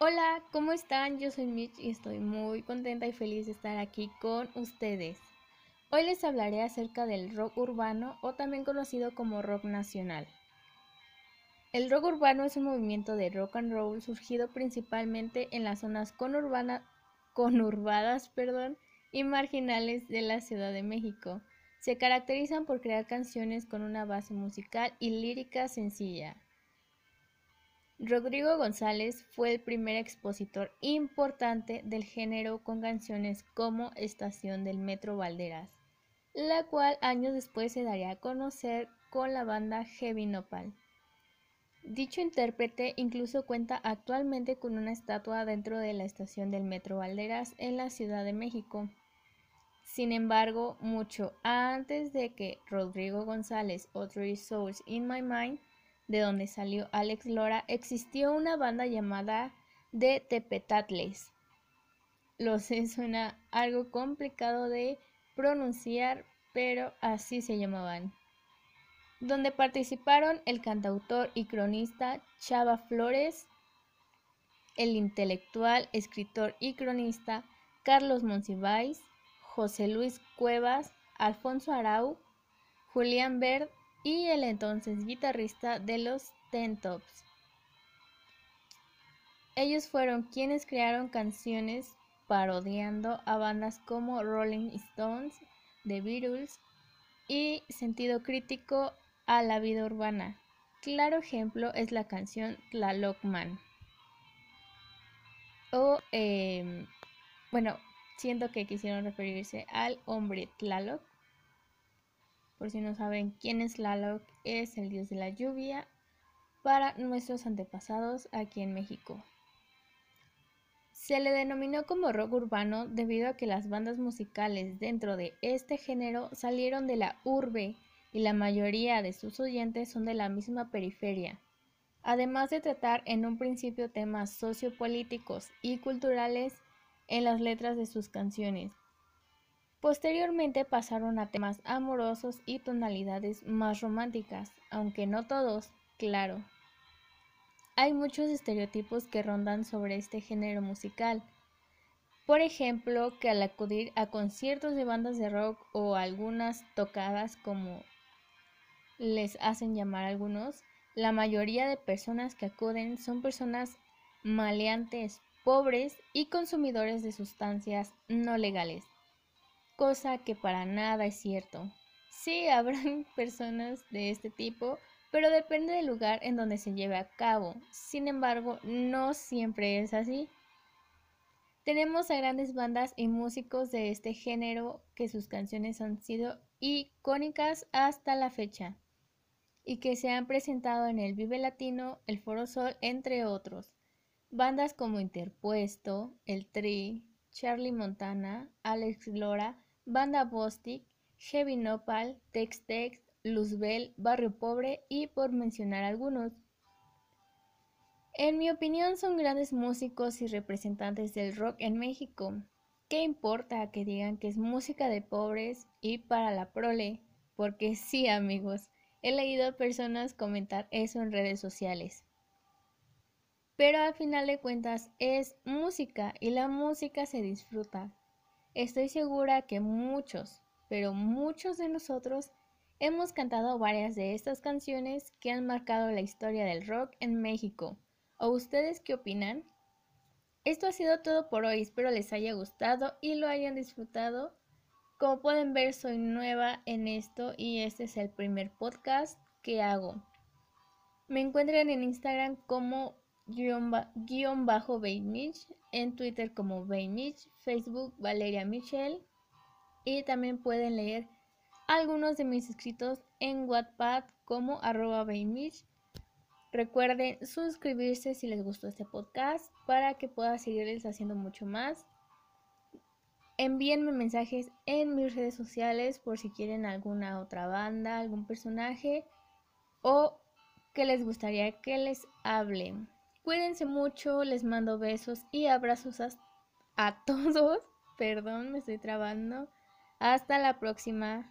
Hola, ¿cómo están? Yo soy Mitch y estoy muy contenta y feliz de estar aquí con ustedes. Hoy les hablaré acerca del rock urbano o también conocido como rock nacional. El rock urbano es un movimiento de rock and roll surgido principalmente en las zonas conurbadas y marginales de la Ciudad de México. Se caracterizan por crear canciones con una base musical y lírica sencilla, Rodrigo González fue el primer expositor importante del género con canciones como Estación del Metro Valderas, la cual años después se daría a conocer con la banda Heavy Nopal. Dicho intérprete incluso cuenta actualmente con una estatua dentro de la estación del Metro Valderas en la Ciudad de México. Sin embargo, mucho antes de que Rodrigo González o Three Souls in My Mind de donde salió Alex Lora, existió una banda llamada The Tepetatles. Lo sé, suena algo complicado de pronunciar, pero así se llamaban. Donde participaron el cantautor y cronista Chava Flores, el intelectual, escritor y cronista Carlos Monsiváis, José Luis Cuevas, Alfonso Arau, Julián Verd y el entonces guitarrista de los Ten Tops. Ellos fueron quienes crearon canciones parodiando a bandas como Rolling Stones, The Beatles y sentido crítico a la vida urbana. Claro ejemplo es la canción Tlaloc Man. O, em, bueno, siento que quisieron referirse al hombre Tlaloc, por si no saben quién es Tlaloc, es el dios de la lluvia para nuestros antepasados aquí en México. Se le denominó como rock urbano debido a que las bandas musicales dentro de este género salieron de la urbe y la mayoría de sus oyentes son de la misma periferia, además de tratar en un principio temas sociopolíticos y culturales en las letras de sus canciones, Posteriormente pasaron a temas amorosos y tonalidades más románticas, aunque no todos, claro. Hay muchos estereotipos que rondan sobre este género musical. Por ejemplo, que al acudir a conciertos de bandas de rock o algunas tocadas como les hacen llamar algunos, la mayoría de personas que acuden son personas maleantes, pobres y consumidores de sustancias no legales cosa que para nada es cierto. Sí, habrán personas de este tipo, pero depende del lugar en donde se lleve a cabo. Sin embargo, no siempre es así. Tenemos a grandes bandas y músicos de este género que sus canciones han sido icónicas hasta la fecha y que se han presentado en el Vive Latino, el Foro Sol, entre otros. Bandas como Interpuesto, El Tri, Charlie Montana, Alex Lora, Banda Bostic, Heavy Nopal, Tex Tex, Luzbel, Barrio Pobre y por mencionar algunos. En mi opinión son grandes músicos y representantes del rock en México. ¿Qué importa que digan que es música de pobres y para la prole? Porque sí amigos, he leído a personas comentar eso en redes sociales. Pero al final de cuentas es música y la música se disfruta. Estoy segura que muchos, pero muchos de nosotros hemos cantado varias de estas canciones que han marcado la historia del rock en México. ¿O ustedes qué opinan? Esto ha sido todo por hoy, espero les haya gustado y lo hayan disfrutado. Como pueden ver, soy nueva en esto y este es el primer podcast que hago. Me encuentran en Instagram como guion, bajo Mitch, en Twitter como Mitch, Facebook Valeria Michelle y también pueden leer algunos de mis escritos en Wattpad como arroba Mitch. Recuerden suscribirse si les gustó este podcast para que pueda seguirles haciendo mucho más. Envíenme mensajes en mis redes sociales por si quieren alguna otra banda, algún personaje o que les gustaría que les hable. Cuídense mucho, les mando besos y abrazos a, todos. Perdón, me estoy trabando. Hasta la próxima.